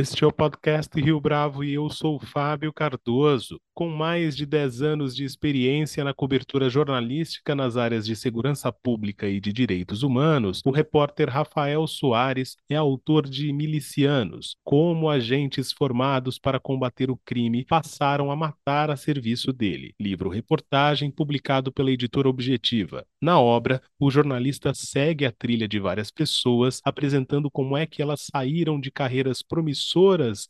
Este é o podcast Rio Bravo e eu sou Fábio Cardoso. Com mais de 10 anos de experiência na cobertura jornalística nas áreas de segurança pública e de direitos humanos, o repórter Rafael Soares é autor de Milicianos, como agentes formados para combater o crime passaram a matar a serviço dele. Livro-reportagem publicado pela editora Objetiva. Na obra, o jornalista segue a trilha de várias pessoas, apresentando como é que elas saíram de carreiras promissoras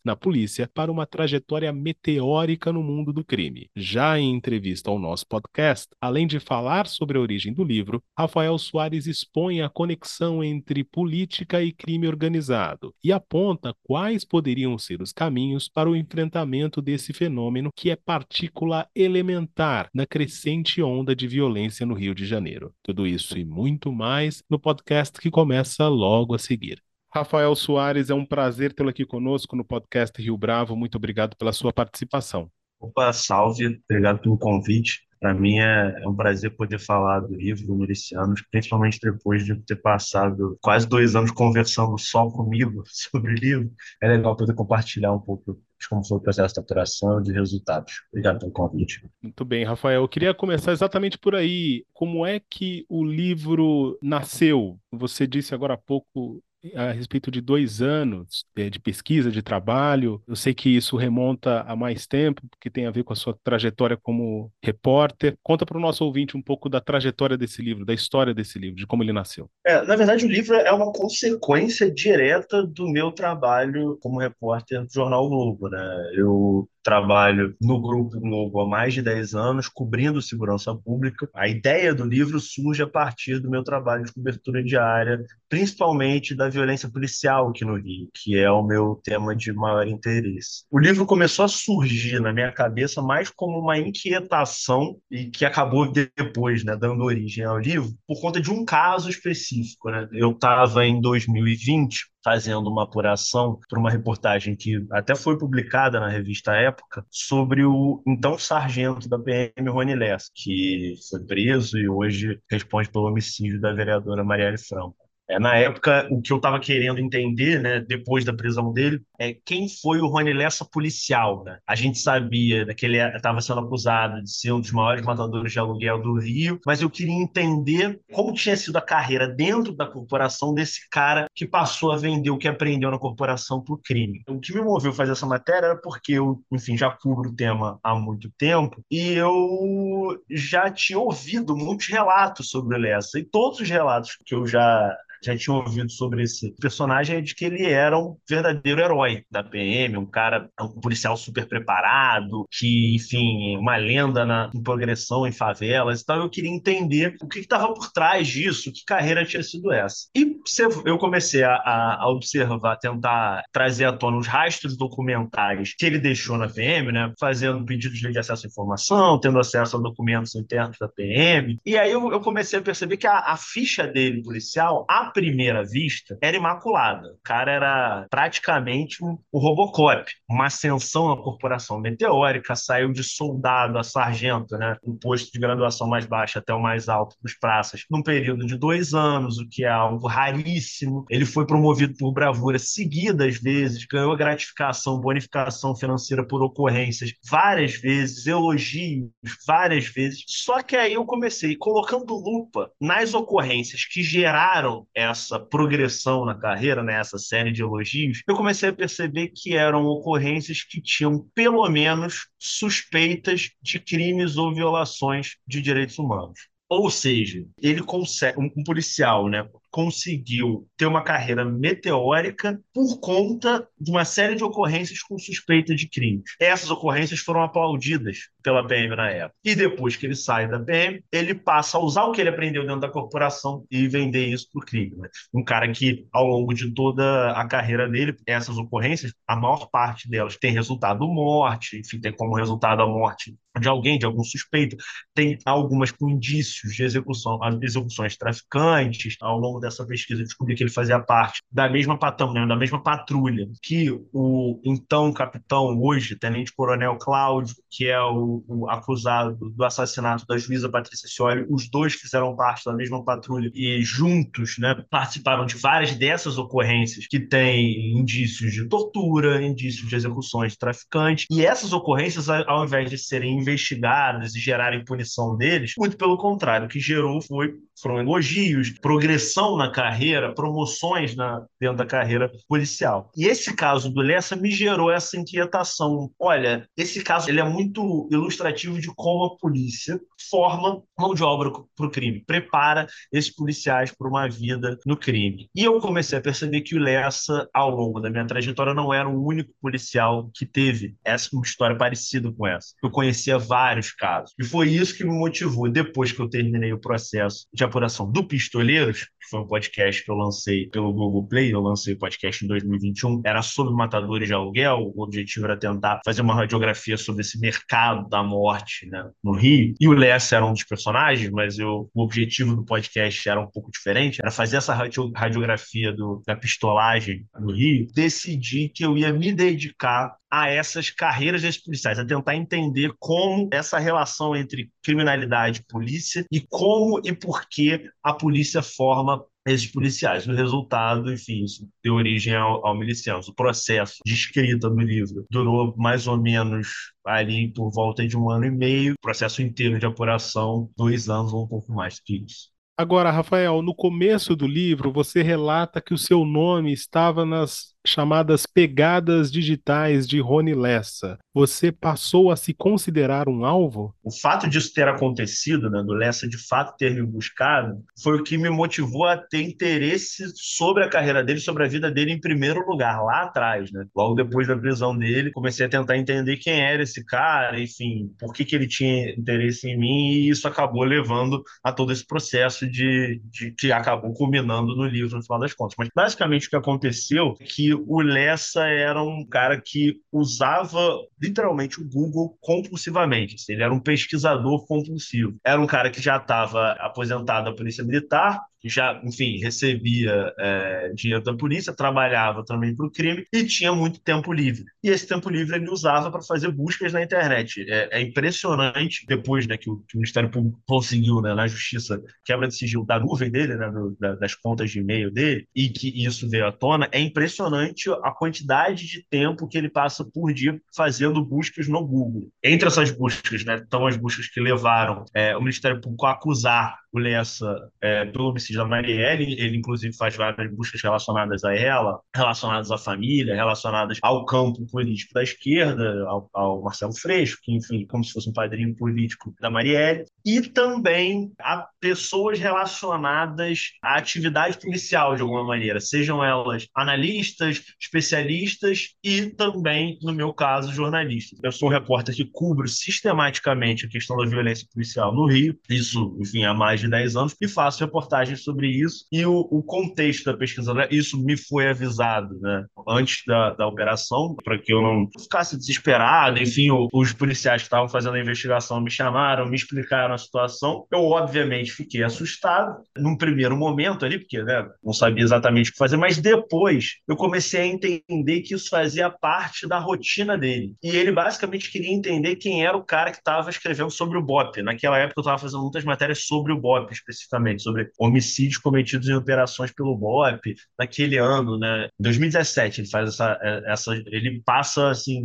na polícia para uma trajetória meteórica no mundo do crime. Já em entrevista ao nosso podcast, além de falar sobre a origem do livro, Rafael Soares expõe a conexão entre política e crime organizado e aponta quais poderiam ser os caminhos para o enfrentamento desse fenômeno que é partícula elementar na crescente onda de violência no Rio de Janeiro. Tudo isso e muito mais no podcast que começa logo a seguir. Rafael Soares, é um prazer tê-lo aqui conosco no podcast Rio Bravo. Muito obrigado pela sua participação. Opa, salve, obrigado pelo convite. Para mim é, é, um prazer poder falar do livro do Milicianos, principalmente depois de ter passado quase dois anos conversando só comigo sobre o livro. É legal poder compartilhar um pouco de como foi o processo de apuração e de resultados. Obrigado pelo convite. Muito bem, Rafael. Eu queria começar exatamente por aí. Como é que o livro nasceu? Você disse agora há pouco a respeito de dois anos é, de pesquisa, de trabalho. Eu sei que isso remonta a mais tempo, porque tem a ver com a sua trajetória como repórter. Conta para o nosso ouvinte um pouco da trajetória desse livro, da história desse livro, de como ele nasceu. É, na verdade, o livro é uma consequência direta do meu trabalho como repórter do Jornal Globo. Né? Eu trabalho no Grupo Globo há mais de 10 anos, cobrindo segurança pública. A ideia do livro surge a partir do meu trabalho de cobertura diária, principalmente da violência policial aqui no Rio, que é o meu tema de maior interesse. O livro começou a surgir na minha cabeça mais como uma inquietação e que acabou depois, né, dando origem ao livro, por conta de um caso específico. Né? Eu estava em 2020 fazendo uma apuração para uma reportagem que até foi publicada na revista Época sobre o então sargento da PM, Rony Less, que foi preso e hoje responde pelo homicídio da vereadora Marielle Franco. É, na época, o que eu estava querendo entender, né, depois da prisão dele, é quem foi o Rony Lessa policial. Né? A gente sabia né, que ele estava sendo acusado de ser um dos maiores matadores de aluguel do Rio, mas eu queria entender como tinha sido a carreira dentro da corporação desse cara que passou a vender o que aprendeu na corporação para o crime. O que me moveu a fazer essa matéria era porque eu, enfim, já cubro o tema há muito tempo e eu já tinha ouvido muitos relatos sobre o Lessa e todos os relatos que eu já já tinha ouvido sobre esse personagem é de que ele era um verdadeiro herói da PM, um cara, um policial super preparado, que, enfim, uma lenda na em progressão em favelas. Então eu queria entender o que estava por trás disso, que carreira tinha sido essa. E eu comecei a, a observar, tentar trazer à tona os rastros documentais que ele deixou na PM, né, fazendo pedidos de acesso à informação, tendo acesso a documentos internos da PM. E aí eu, eu comecei a perceber que a, a ficha dele policial, a primeira vista, era imaculada. O cara era praticamente um, o Robocop, uma ascensão na corporação meteórica, saiu de soldado a sargento, né? Um posto de graduação mais baixa até o mais alto dos praças, num período de dois anos, o que é algo raríssimo. Ele foi promovido por bravura seguidas vezes, ganhou gratificação, bonificação financeira por ocorrências várias vezes, elogios várias vezes. Só que aí eu comecei colocando lupa nas ocorrências que geraram essa progressão na carreira, né, série de elogios, eu comecei a perceber que eram ocorrências que tinham pelo menos suspeitas de crimes ou violações de direitos humanos. Ou seja, ele consegue, um, policial, né, conseguiu ter uma carreira meteórica por conta de uma série de ocorrências com suspeita de crimes. Essas ocorrências foram aplaudidas pela PM na época. E depois que ele sai da PM, ele passa a usar o que ele aprendeu dentro da corporação e vender isso para o crime. Né? Um cara que, ao longo de toda a carreira dele, essas ocorrências, a maior parte delas tem resultado morte, enfim, tem como resultado a morte de alguém, de algum suspeito, tem algumas com indícios de execução, execuções traficantes ao longo dessa pesquisa, descobri que ele fazia parte da mesma patão, né, da mesma patrulha que o então capitão, hoje, tenente-coronel Cláudio, que é o, o, acusado do assassinato da juíza Patrícia Scioli, os dois fizeram parte da mesma patrulha e juntos né, participaram de várias dessas ocorrências que têm indícios de tortura, indícios de execuções de traficantes, e essas ocorrências, ao invés de serem investigadas e gerarem punição deles, muito pelo contrário, o que gerou foi foram elogios, progressão na carreira, promoções na, dentro da carreira policial. E esse caso do Lessa me gerou essa inquietação. Olha, esse caso ele é muito ilustrativo de como a polícia forma mão de obra para o crime, prepara esses policiais para uma vida no crime. E eu comecei a perceber que o Lessa, ao longo da minha trajetória, não era o único policial que teve essa uma história parecida com essa. Eu conhecia vários casos. E foi isso que me motivou, depois que eu terminei o processo de apuração do Pistoleiros, que foi um podcast que eu lancei pelo Google Play, eu lancei o podcast em 2021, era sobre matadores de aluguel, o objetivo era tentar fazer uma radiografia sobre esse mercado da morte né, no Rio, e o Lessa era um dos personagens, mas eu, o objetivo do podcast era um pouco diferente, era fazer essa radiografia do, da pistolagem no Rio, decidi que eu ia me dedicar a essas carreiras desses policiais, a tentar entender como essa relação entre criminalidade e polícia e como e por que a polícia forma esses policiais. O resultado, enfim, isso deu origem ao, ao milicianos. O processo de escrita do livro durou mais ou menos ali por volta de um ano e meio, o processo inteiro de apuração, dois anos ou um pouco mais que isso. Agora, Rafael, no começo do livro, você relata que o seu nome estava nas chamadas pegadas digitais de Rony Lessa. Você passou a se considerar um alvo? O fato disso ter acontecido, né, do Lessa de fato ter me buscado, foi o que me motivou a ter interesse sobre a carreira dele, sobre a vida dele em primeiro lugar, lá atrás, né? Logo depois da prisão dele, comecei a tentar entender quem era esse cara, enfim, por que, que ele tinha interesse em mim, e isso acabou levando a todo esse processo de, de que acabou culminando no livro no final das contas. Mas basicamente o que aconteceu é que o Lessa era um cara que usava literalmente o Google compulsivamente. Assim, ele era um pesquisador compulsivo. Era um cara que já estava aposentado da Polícia Militar, já, enfim, recebia é, dinheiro da polícia, trabalhava também para o crime e tinha muito tempo livre. E esse tempo livre ele usava para fazer buscas na internet. É, é impressionante, depois né, que, o, que, o, Ministério Público conseguiu, né, na justiça, quebra de sigilo da nuvem dele, né, do, da, das contas de e-mail dele, e que isso veio à tona, é impressionante a quantidade de tempo que ele passa por dia fazendo buscas no Google. Entre essas buscas, né, estão as buscas que levaram é, o Ministério Público a acusar o Lessa é, pelo homicídio da Marielle, ele inclusive faz várias buscas relacionadas a ela, relacionadas à família, relacionadas ao campo político da esquerda, ao, ao Marcelo Freixo, que enfim, como se fosse um padrinho político da Marielle, e também a pessoas relacionadas à atividade policial de alguma maneira, sejam elas analistas, especialistas e também, no meu caso, jornalistas. Eu sou um repórter que cubro sistematicamente a questão da violência policial no Rio, isso, enfim, há mais de 10 anos e faço reportagens sobre isso. E o, o contexto da pesquisa, né, isso me foi avisado né, antes da, da operação, para que eu não ficasse desesperado. Enfim, o, os policiais que estavam fazendo a investigação me chamaram, me explicaram a situação. Eu, obviamente, fiquei assustado num primeiro momento ali, porque né, não sabia exatamente o que fazer, mas depois eu comecei a entender que isso fazia parte da rotina dele. E ele basicamente queria entender quem era o cara que estava escrevendo sobre o BOP. Naquela época eu estava fazendo muitas matérias sobre o BOP especificamente, sobre homicídios cometidos em operações pelo BOP naquele ano, né? Em 2017 ele faz essa, é, essa ele passa assim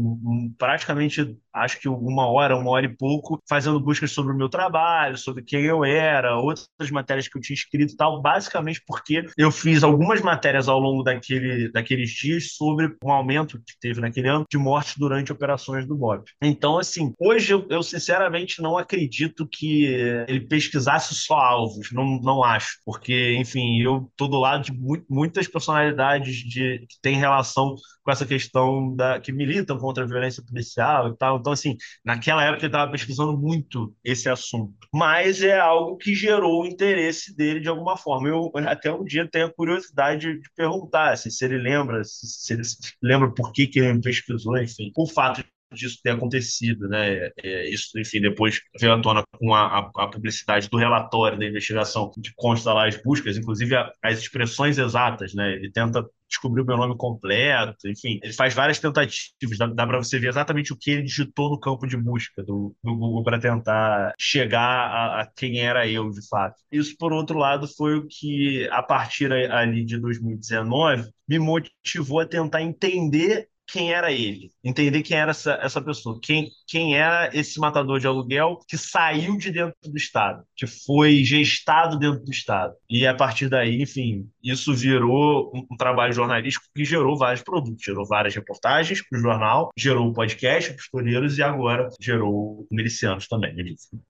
praticamente acho que uma hora, uma hora e pouco fazendo buscas sobre o meu trabalho, sobre quem eu era, outras matérias que eu tinha escrito e tal, basicamente porque eu fiz algumas matérias ao longo daquele, daqueles dias sobre um aumento que teve naquele ano de mortes durante operações do BOP. Então, assim, hoje eu, eu sinceramente não acredito que ele pesquisasse só alvos, não, não acho, porque, enfim, eu tô do lado de mu muitas personalidades de, que têm relação com essa questão da que militam contra a violência policial e tal. Então, assim, naquela época ele estava pesquisando muito esse assunto, mas é algo que gerou o interesse dele de alguma forma. Eu até um dia tenho a curiosidade de perguntar assim, se ele lembra, se, ele lembra por que, que ele pesquisou, enfim. O fato disso ter acontecido, né? É, isso, enfim, depois veio à tona com a, a, a, publicidade do relatório da investigação, que consta lá as buscas, inclusive a, as expressões exatas, né? Ele tenta descobrir o meu nome completo, enfim, ele faz várias tentativas, dá, dá para você ver exatamente o que ele digitou no campo de busca do, do Google para tentar chegar a, a, quem era eu, de fato. Isso, por outro lado, foi o que, a partir ali de 2019, me motivou a tentar entender quem era ele, entender quem era essa, essa pessoa, quem, quem era esse matador de aluguel que saiu de dentro do Estado, que foi gestado dentro do Estado. E a partir daí, enfim, isso virou um, um trabalho jornalístico que gerou vários produtos, gerou várias reportagens para o jornal, gerou o podcast para os Toleiros e agora gerou Milicianos também.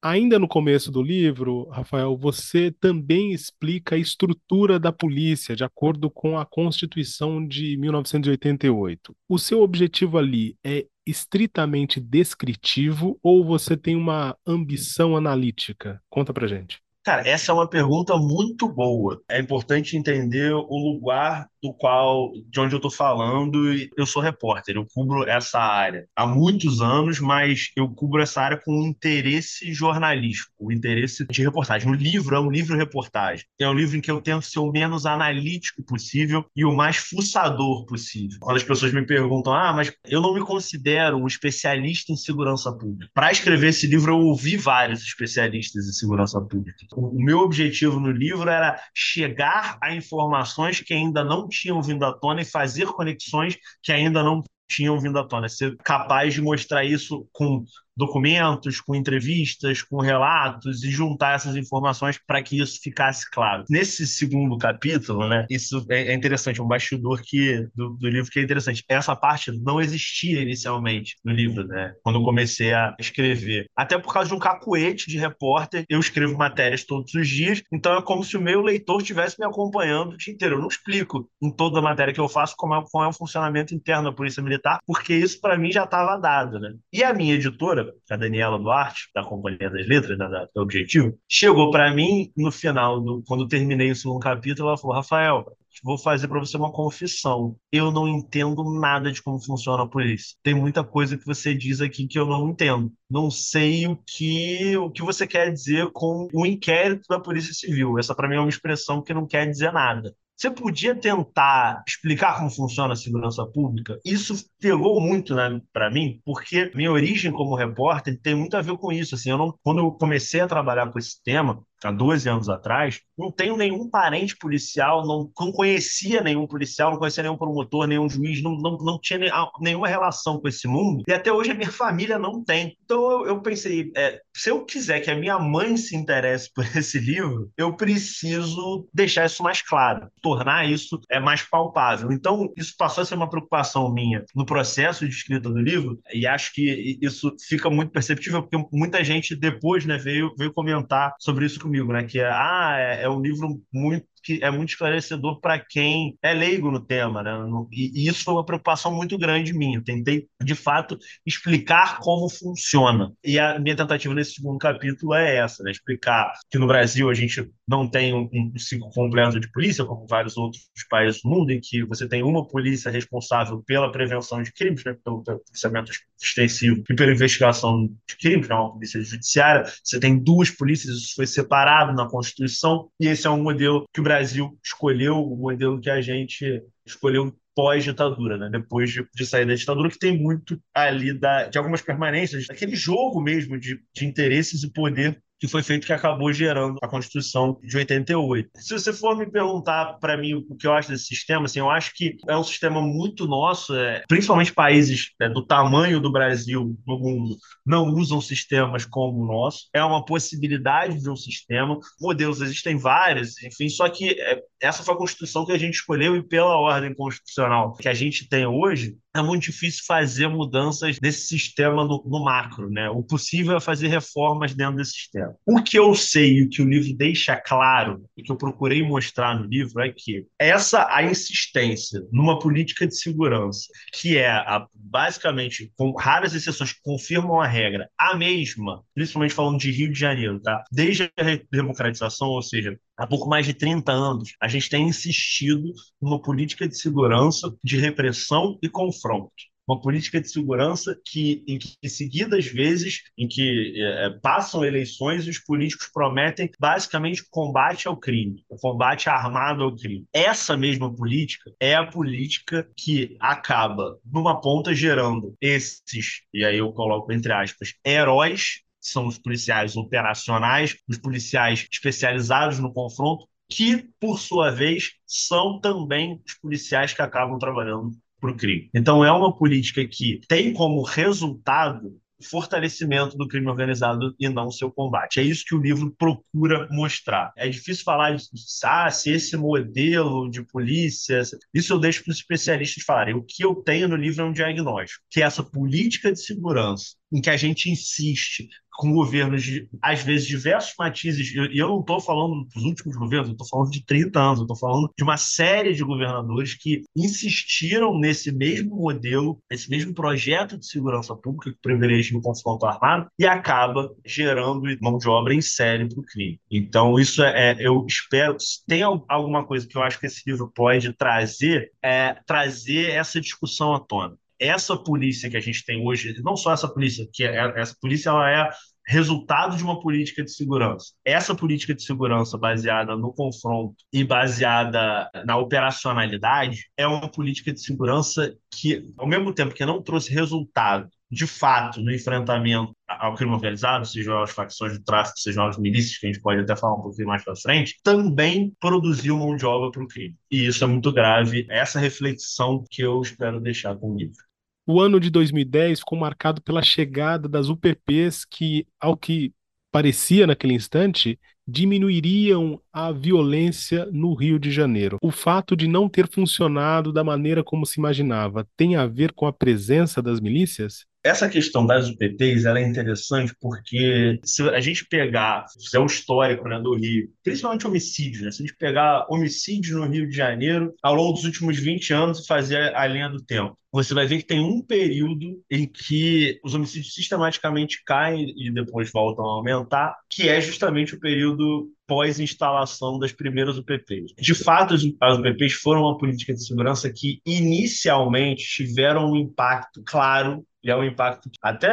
Ainda no começo do livro, Rafael, você também explica a estrutura da polícia de acordo com a Constituição de 1988. O seu objetivo ali é estritamente descritivo ou você tem uma ambição analítica? Conta pra gente. Cara, essa é uma pergunta muito boa. É importante entender o lugar do qual, de onde eu estou falando. Eu sou repórter, eu cubro essa área há muitos anos, mas eu cubro essa área com um interesse jornalístico, um interesse de reportagem. O livro é um livro-reportagem. É um livro em que eu tento ser o menos analítico possível e o mais fuçador possível. Quando as pessoas me perguntam, ah, mas eu não me considero um especialista em segurança pública. Para escrever esse livro, eu ouvi vários especialistas em segurança pública. O meu objetivo no livro era chegar a informações que ainda não tinham vindo à tona e fazer conexões que ainda não tinham vindo à tona. Ser capaz de mostrar isso com documentos, com entrevistas, com relatos e juntar essas informações para que isso ficasse claro. Nesse segundo capítulo, né, isso é, é interessante, um bastidor que, do, do, livro que é interessante. Essa parte não existia inicialmente no livro, né, quando eu comecei a escrever. Até por causa de um cacuete de repórter, eu escrevo matérias todos os dias, então é como se o meu leitor estivesse me acompanhando o dia inteiro. Eu não explico em toda a matéria que eu faço como é, qual é o funcionamento interno da Polícia Militar, porque isso para mim já estava dado. Né? E a minha editora, a Daniela Duarte, da Companhia das Letras, da, da Objetivo, chegou para mim no final, do, quando terminei o segundo capítulo, ela falou: Rafael, vou fazer para você uma confissão. Eu não entendo nada de como funciona a polícia. Tem muita coisa que você diz aqui que eu não entendo. Não sei o que o que você quer dizer com o inquérito da Polícia Civil. Essa para mim é uma expressão que não quer dizer nada. Você podia tentar explicar como funciona a segurança pública? Isso pegou muito né, para mim, porque minha origem como repórter tem muito a ver com isso. Assim, eu não, quando eu comecei a trabalhar com esse tema, há 12 anos atrás, não tenho nenhum parente policial, não, não conhecia nenhum policial, não conhecia nenhum promotor, nenhum juiz, não, não, não tinha nenhuma relação com esse mundo, e até hoje a minha família não tem. Então eu, eu pensei, é, se eu quiser que a minha mãe se interesse por esse livro, eu preciso deixar isso mais claro, tornar isso é, mais palpável. Então isso passou a ser uma preocupação minha no processo de escrita do livro, e acho que isso fica muito perceptível, porque muita gente depois né, veio, veio comentar sobre isso comigo comigo, né? Que é, ah, é, é um livro muito que é muito esclarecedor para quem é leigo no tema, né? E, isso foi uma preocupação muito grande minha. Eu tentei, de fato, explicar como funciona. E a minha tentativa nesse segundo capítulo é essa, né? Explicar que no Brasil a gente não tem um, um ciclo completo de polícia, como vários outros países do mundo, em que você tem uma polícia responsável pela prevenção de crimes, né? pelo policiamento extensivo e pela investigação de crimes, né? uma polícia judiciária. Você tem duas polícias, isso foi separado na Constituição, e esse é um modelo que o Brasil Brasil escolheu o modelo que a gente escolheu pós-ditadura, né? depois de, de, sair da ditadura, que tem muito ali da, de algumas permanências, aquele jogo mesmo de, de interesses e poder que foi feito que acabou gerando a Constituição de 88. Se você for me perguntar para mim o que eu acho desse sistema, assim, eu acho que é um sistema muito nosso, é, principalmente países é, do tamanho do Brasil no mundo não usam sistemas como o nosso. É uma possibilidade de um sistema. Modelos existem vários, enfim, só que é, essa foi a Constituição que a gente escolheu e pela ordem constitucional que a gente tem hoje, é muito difícil fazer mudanças nesse sistema no, no, macro, né? O possível é fazer reformas dentro desse sistema. O que eu sei e o que o livro deixa claro, e que eu procurei mostrar no livro, é que essa a insistência numa política de segurança, que é a, basicamente, com raras exceções que confirmam a regra, a mesma, principalmente falando de Rio de Janeiro, tá? Desde a democratização, ou seja, há pouco mais de 30 anos, a gente tem insistido numa política de segurança, de repressão e confronto. Uma política de segurança que, em que, seguidas vezes, em que é, passam eleições, os políticos prometem basicamente combate ao crime, combate armado ao crime. Essa mesma política é a política que acaba, numa ponta, gerando esses, e aí eu coloco entre aspas, heróis são os policiais operacionais, os policiais especializados no confronto, que, por sua vez, são também os policiais que acabam trabalhando para o crime. Então, é uma política que tem como resultado fortalecimento do crime organizado e não seu combate. É isso que o livro procura mostrar. É difícil falar de ah, se esse modelo de polícia. Isso eu deixo para os especialistas falarem. O que eu tenho no livro é um diagnóstico, que é essa política de segurança em que a gente insiste com governos de, às vezes, diversos matizes, e eu, eu, não estou falando dos últimos governos, eu estou falando de 30 anos, eu estou falando de uma série de governadores que insistiram nesse mesmo modelo, nesse mesmo projeto de segurança pública que privilegia o confronto armado e acaba gerando mão de obra em série para o crime. Então, isso é, é, eu espero, tem alguma coisa que eu acho que esse livro pode trazer, é trazer essa discussão à tona essa polícia que a gente tem hoje, não só essa polícia, que é, essa polícia ela é resultado de uma política de segurança. Essa política de segurança baseada no confronto e baseada na operacionalidade é uma política de segurança que, ao mesmo tempo que não trouxe resultado de fato no enfrentamento ao crime organizado, sejam as facções de tráfico, sejam as milícias, que a gente pode até falar um pouquinho mais para frente, também produziu mão de obra para o crime. E isso é muito grave. É essa reflexão que eu espero deixar com o livro. O ano de 2010 ficou marcado pela chegada das UPPs que, ao que parecia naquele instante, diminuiriam a violência no Rio de Janeiro. O fato de não ter funcionado da maneira como se imaginava tem a ver com a presença das milícias? Essa questão das UPPs ela é interessante porque se a gente pegar, se é o histórico né, do Rio, principalmente homicídios, né? se a gente pegar homicídios no Rio de Janeiro ao longo dos últimos 20 anos e fazer a linha do tempo, você vai ver que tem um período em que os homicídios sistematicamente caem e depois voltam a aumentar, que é justamente o período pós-instalação das primeiras UPPs. De fato, as UPPs foram uma política de segurança que inicialmente tiveram um impacto claro e é um impacto até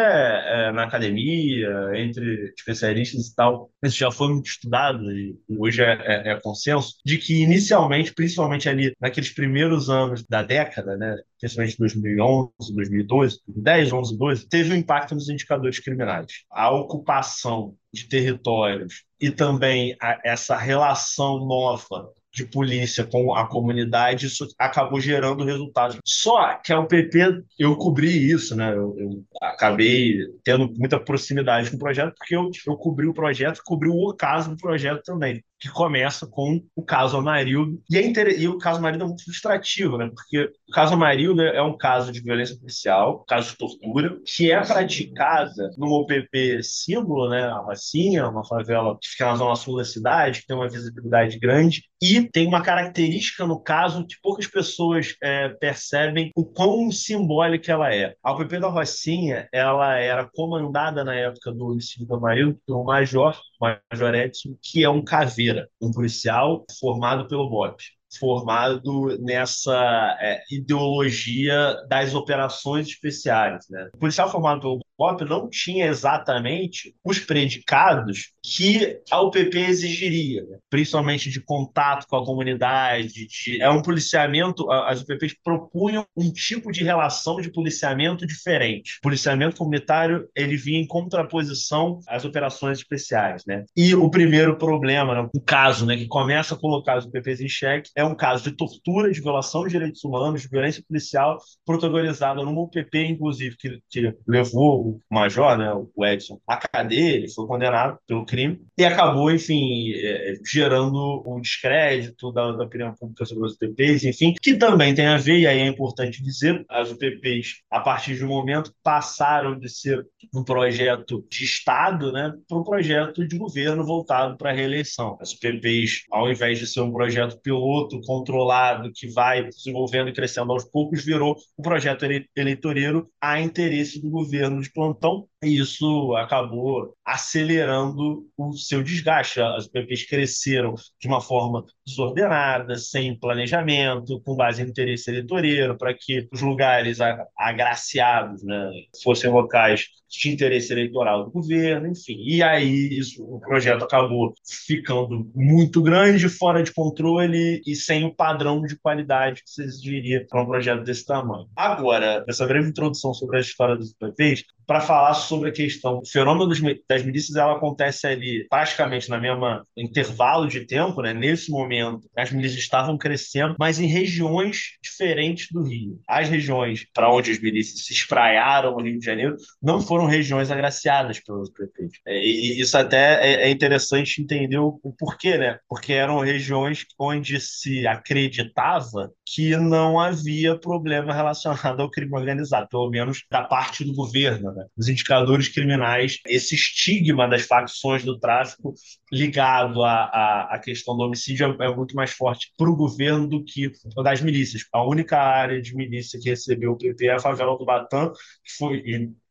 é, na academia, entre especialistas e tal. Isso já foi muito estudado e hoje é, é, é, consenso de que inicialmente, principalmente ali naqueles primeiros anos da década, né, principalmente 2011, 2012, 2010, 11, 12, teve um impacto nos indicadores criminais. A ocupação de territórios e também a, essa relação nova de polícia com a comunidade, isso acabou gerando resultados. Só que a UPP, eu cobri isso, né? Eu, eu acabei tendo muita proximidade com o projeto, porque eu, eu cobri o projeto, cobri o caso do projeto também que começa com o caso Amarildo. E, é inter... e o caso Amarildo é muito frustrativo, né? Porque o caso Amarildo é um caso de violência policial, caso de tortura, que é praticada no OPP símbolo, né? A Rocinha, uma favela que fica na zona sul da cidade, que tem uma visibilidade grande, e tem uma característica no caso que poucas pessoas é, percebem o quão simbólica ela é. A OPP da Rocinha, ela era comandada na época do homicídio do Amarildo por um major Major Edson, que é um caveira, um policial formado pelo BOP formado nessa é, ideologia das operações especiais. Né? O policial formado pelo Não tinha exatamente os predicados que a UPP exigiria, né? principalmente de contato com a comunidade. De... É um policiamento, as UPPs propunham um tipo de relação de policiamento diferente. O policiamento comunitário ele vinha em contraposição às operações especiais. Né? E o primeiro problema, né? o caso né, que começa a colocar as UPPs em xeque, é um caso de tortura, de violação de direitos humanos, de violência policial, protagonizado numa UPP, inclusive, que, que levou o major, né, o Edson, à cadeia, ele foi condenado pelo crime, e acabou, enfim, é, gerando um descrédito da, da opinião pública sobre os UPPs, enfim, que também tem a ver, e aí é importante dizer, as UPPs, a partir de um momento, passaram de ser um projeto de Estado né, para um projeto de governo voltado para a reeleição. As UPPs, ao invés de ser um projeto piloto controlado, que vai desenvolvendo e crescendo aos poucos, virou um projeto eleitoreiro a interesse do governo de plantão e isso acabou acelerando o seu desgaste. As UPPs cresceram de uma forma desordenada, sem planejamento, com base em interesse eleitoreiro, para que os lugares agraciados né, fossem locais de interesse eleitoral do governo, enfim. E aí isso, o projeto acabou ficando muito grande, fora de controle e sem o padrão de qualidade que se exigiria para um projeto desse tamanho. Agora, essa breve introdução sobre a história dos UPPs, para falar sobre a questão, o fenômeno das milícias ela acontece ali praticamente na mesma intervalo de tempo, né? Nesse momento, as milícias estavam crescendo, mas em regiões diferentes do Rio. As regiões para onde as milícias se espraiaram no Rio de Janeiro não foram regiões agraciadas pelos prefeitos. É, e isso até é, é interessante entender o, porquê, né? Porque eram regiões onde se acreditava que não havia problema relacionado ao crime organizado, pelo menos da parte do governo, né? Os indicadores criminais, esse estigma das facções do tráfico ligado à, à, à questão do homicídio é, é muito mais forte para o governo do que das milícias. A única área de milícia que recebeu o PP é a favela do Batã, que foi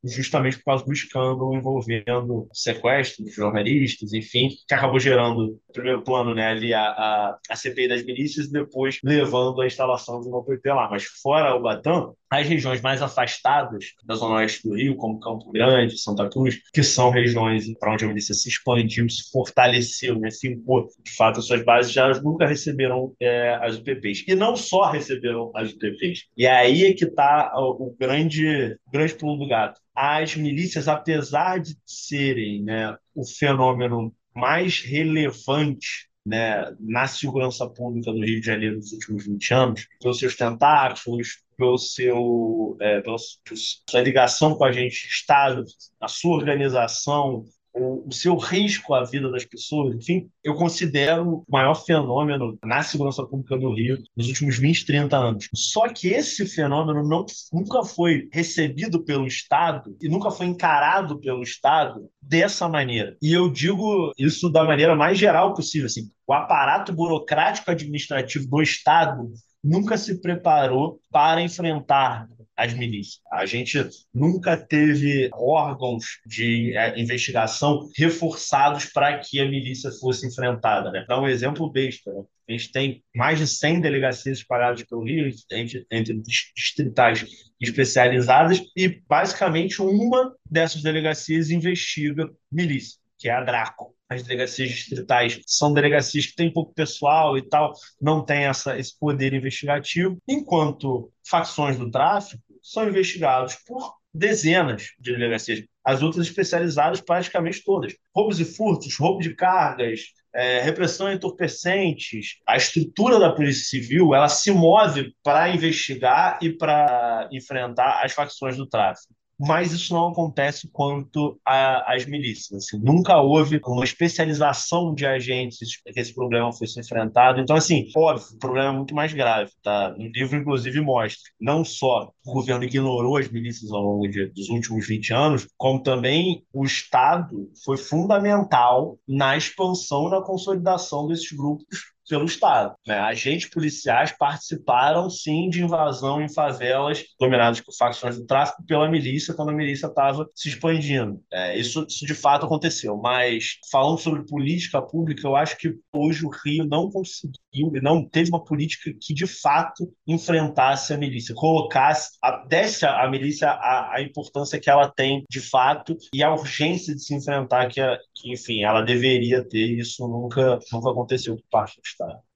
justamente por causa do escândalo envolvendo sequestro de jornalistas, enfim, que acabou gerando, no primeiro plano, né, ali a, a, a CPI das milícias e depois levando a instalação de uma lá. Mas fora o Batã, as regiões mais afastadas da zona oeste do Rio, como Campo Grande, Santa Cruz, que são regiões para onde a milícia se expandiu, se fortaleceu, né, se impôs, de fato, as suas bases já nunca receberam é, as UPPs. E não só receberam as UPPs. E aí é que está o, o grande, grande pulo do gato as milícias, apesar de serem né, o fenômeno mais relevante né, na segurança pública do Rio de Janeiro nos últimos 20 anos, pelos seus tentáculos, pelo seu, é, pela sua ligação com a gente Estado, a sua organização, o, seu risco à vida das pessoas, enfim, eu considero o maior fenômeno na segurança pública do Rio nos últimos 20, 30 anos. Só que esse fenômeno não, nunca foi recebido pelo Estado e nunca foi encarado pelo Estado dessa maneira. E eu digo isso da maneira mais geral possível. Assim, o aparato burocrático administrativo do Estado nunca se preparou para enfrentar as milícias. A gente nunca teve órgãos de é, investigação reforçados para que a milícia fosse enfrentada. Né? Dá um exemplo besta. Né? A gente tem mais de 100 delegacias espalhadas pelo Rio, entre, entre distritais especializadas, e basicamente uma dessas delegacias investiga milícia, que é a Draco as delegacias distritais são delegacias que têm pouco pessoal e tal, não tem essa, esse poder investigativo, enquanto facções do tráfico são investigados por dezenas de delegacias, as outras especializadas praticamente todas. Roubos e furtos, roubo de cargas, é, repressão entorpecentes. A estrutura da Polícia Civil ela se move para investigar e para enfrentar as facções do tráfico mas isso não acontece quanto às milícias. Assim, nunca houve uma especialização de agentes para que esse problema fosse enfrentado. Então, assim, óbvio, o problema é muito mais grave. Tá? No livro, inclusive, mostra não só o governo ignorou as milícias ao longo de, dos últimos 20 anos, como também o Estado foi fundamental na expansão e na consolidação desses grupos pelo Estado. Né? Agentes policiais participaram, sim, de invasão em favelas dominadas por facções do tráfico pela milícia, quando a milícia estava se expandindo. É, isso, isso, de fato aconteceu. Mas, falando sobre política pública, eu acho que hoje o Rio não conseguiu, não teve uma política que, de fato, enfrentasse a milícia, colocasse, a, desse a milícia a, a, importância que ela tem, de fato, e a urgência de se enfrentar que, a, que enfim, ela deveria ter. Isso nunca, nunca aconteceu por parte do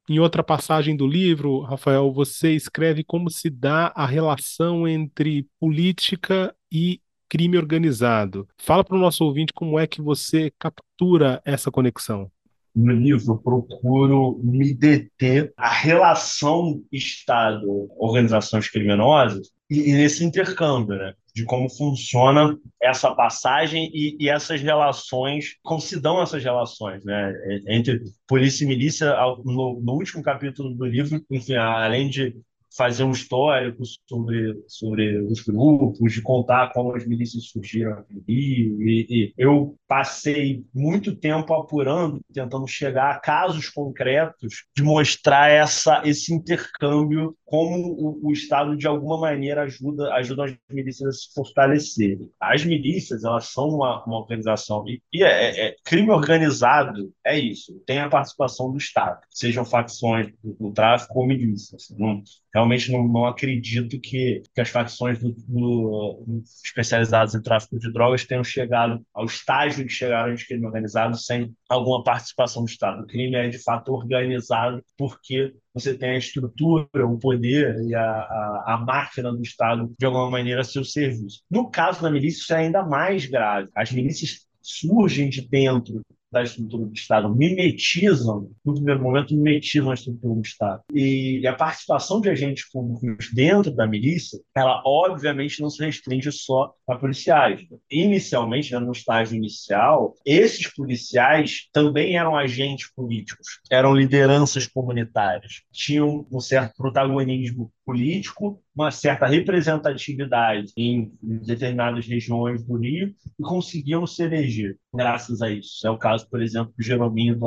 Em outra passagem do livro, Rafael, você escreve como se dá a relação entre política e crime organizado. Fala para o nosso ouvinte como é que você captura essa conexão. No livro, eu procuro me deter a relação Estado-organizações criminosas e, e nesse intercâmbio, né? De como funciona essa passagem e, e, essas relações, como se dão essas relações, né? Entre polícia e milícia, no, no último capítulo do livro, enfim, além de fazer um histórico sobre, sobre os grupos, de contar como as milícias surgiram no Rio. E, e, eu passei muito tempo apurando, tentando chegar a casos concretos de mostrar essa, esse intercâmbio como o, o, Estado, de alguma maneira, ajuda, ajuda as milícias a se fortalecerem. As milícias, elas são uma, uma organização, e, e é, é, é, crime organizado é isso, tem a participação do Estado, sejam facções do, do tráfico ou milícias. Não, realmente não, não acredito que, que as facções do, do, especializadas em tráfico de drogas tenham chegado ao estágio que chegaram de crime organizado sem alguma participação do Estado. O crime é, de fato, organizado porque você tem a estrutura, o poder e a, a, a máquina do Estado, de alguma maneira, a seu serviço. No caso da milícia, isso é ainda mais grave. As milícias surgem de dentro da estrutura do Estado, mimetizam, no primeiro momento, mimetizam a estrutura do Estado. E a participação de agentes públicos dentro da milícia, ela obviamente não se restringe só a policiais. Inicialmente, né, no estágio inicial, esses policiais também eram agentes políticos, eram lideranças comunitárias, tinham um certo protagonismo político, uma certa representatividade em determinadas regiões do Rio e conseguiam se eleger graças a isso. É o caso, por exemplo, do Jerominho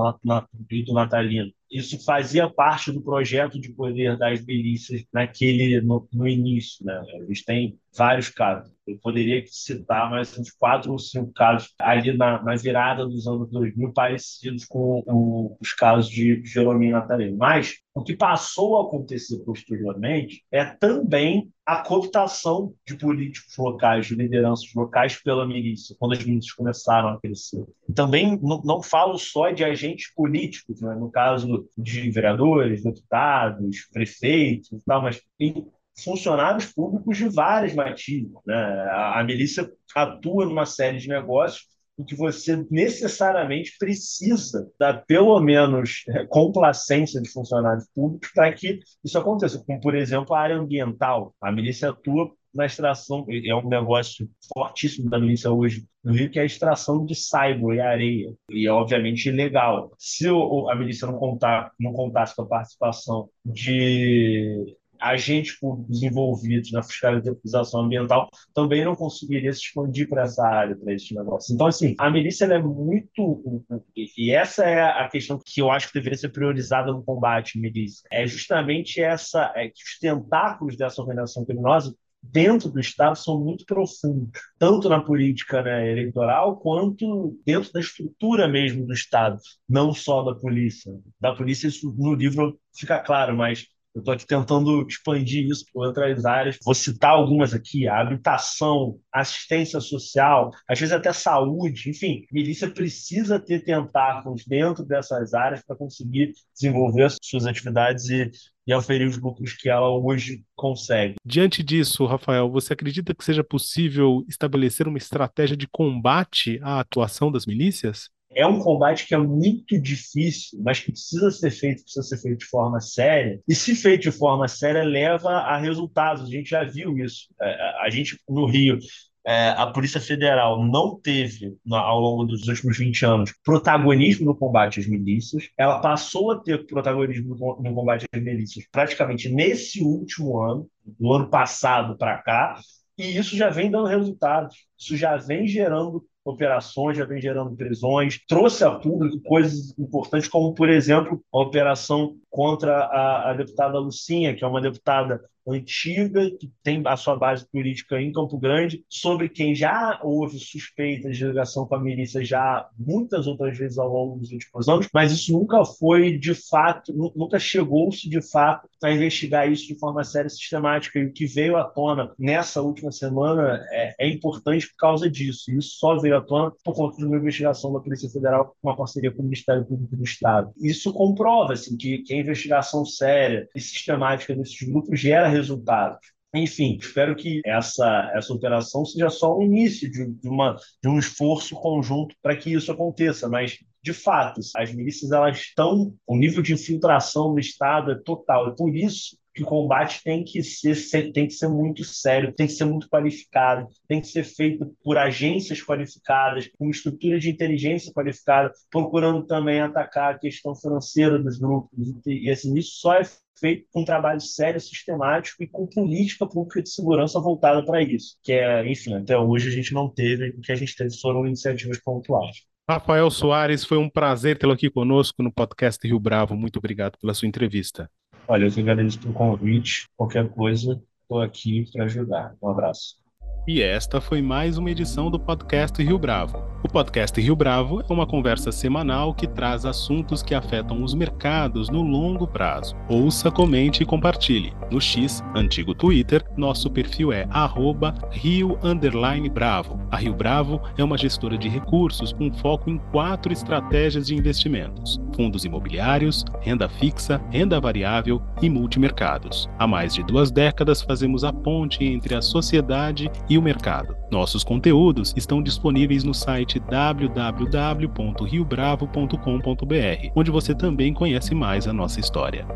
e do Natalino. Isso fazia parte do projeto de poder das milícias naquele no, no início, né? Eles têm vários casos. Eu poderia citar mais uns quatro ou cinco casos ali na, na virada dos anos 2000 parecidos com o, os casos de Jeromim Natalino. Mas o que passou a acontecer posteriormente é também a cooptação de políticos locais, de lideranças locais pela milícia, quando as milícias começaram a crescer. Também não, não falo só de agentes políticos, né? no caso de vereadores, deputados, prefeitos e tal, mas tem funcionários públicos de várias matizes. Né? A, milícia atua numa série de negócios em que você necessariamente precisa da, pelo menos, é, complacência de funcionários públicos para que isso aconteça. Como, por exemplo, a área ambiental. A milícia atua na extração, é um negócio fortíssimo da milícia hoje no Rio, que é a extração de saibo e areia. E é, obviamente, ilegal. Se a milícia não, contar, não contasse com a participação de agentes públicos envolvidos na fiscalização ambiental também não conseguiria se expandir para essa área, para esse negócio. Então, assim, a milícia é muito. E essa é a questão que eu acho que deveria ser priorizada no combate à milícia. É justamente essa. É que os tentáculos dessa organização criminosa dentro do Estado são muito profundos, tanto na política né, eleitoral quanto dentro da estrutura mesmo do Estado, não só da polícia. Da polícia, isso no livro fica claro, mas eu estou aqui tentando expandir isso para outras áreas. Vou citar algumas aqui: a habitação, assistência social, às vezes até saúde. Enfim, milícia precisa ter tentáculos dentro dessas áreas para conseguir desenvolver suas atividades e, e oferir os lucros que ela hoje consegue. Diante disso, Rafael, você acredita que seja possível estabelecer uma estratégia de combate à atuação das milícias? É um combate que é muito difícil, mas que precisa ser feito, precisa ser feito de forma séria. E se feito de forma séria, leva a resultados. A gente já viu isso. É, a gente, no Rio, é, a Polícia Federal não teve, ao longo dos últimos 20 anos, protagonismo no combate às milícias. Ela passou a ter protagonismo no combate às milícias praticamente nesse último ano, do ano passado para cá, e isso já vem dando resultados. Isso já vem gerando operações, já vem gerando prisões, trouxe a público coisas importantes, como, por exemplo, a operação contra a, a deputada Lucinha, que é uma deputada antiga, que tem a sua base política em Campo Grande, sobre quem já houve suspeitas de ligação com a milícia já muitas outras vezes ao longo dos últimos anos, mas isso nunca foi de fato, nunca chegou-se de fato a investigar isso de forma séria e sistemática. E o que veio à tona nessa última semana é, é importante por causa disso. E isso só veio à tona por conta de uma investigação da Polícia Federal com uma parceria com o Ministério Público do Estado. Isso comprova assim, que, que a investigação séria e sistemática desses grupos gera resultados. Enfim, espero que essa, essa operação seja só o início de, de, uma, de um esforço conjunto para que isso aconteça, mas de fato, as milícias elas estão, o nível de infiltração no Estado é total. E por isso que o combate tem que ser, tem que ser muito sério, tem que ser muito qualificado, tem que ser feito por agências qualificadas, com estrutura de inteligência qualificada, procurando também atacar a questão financeira dos grupos. E assim, isso só é feito com um trabalho sério, sistemático e com política pública de segurança voltada para isso. Que é, enfim, até hoje a gente não teve, o que a gente teve foram iniciativas pontuais. Rafael Soares, foi um prazer tê-lo aqui conosco no podcast Rio Bravo. Muito obrigado pela sua entrevista. Olha, eu que agradeço pelo convite. Qualquer coisa, estou aqui para ajudar. Um abraço. E esta foi mais uma edição do podcast Rio Bravo. O podcast Rio Bravo é uma conversa semanal que traz assuntos que afetam os mercados no longo prazo. Ouça, comente e compartilhe. No X, antigo Twitter, nosso perfil é Rio Bravo. A Rio Bravo é uma gestora de recursos com foco em quatro estratégias de investimentos: fundos imobiliários, renda fixa, renda variável e multimercados. Há mais de duas décadas fazemos a ponte entre a sociedade e o mercado. Nossos conteúdos estão disponíveis no site www.riobravo.com.br, onde você também conhece mais a nossa história.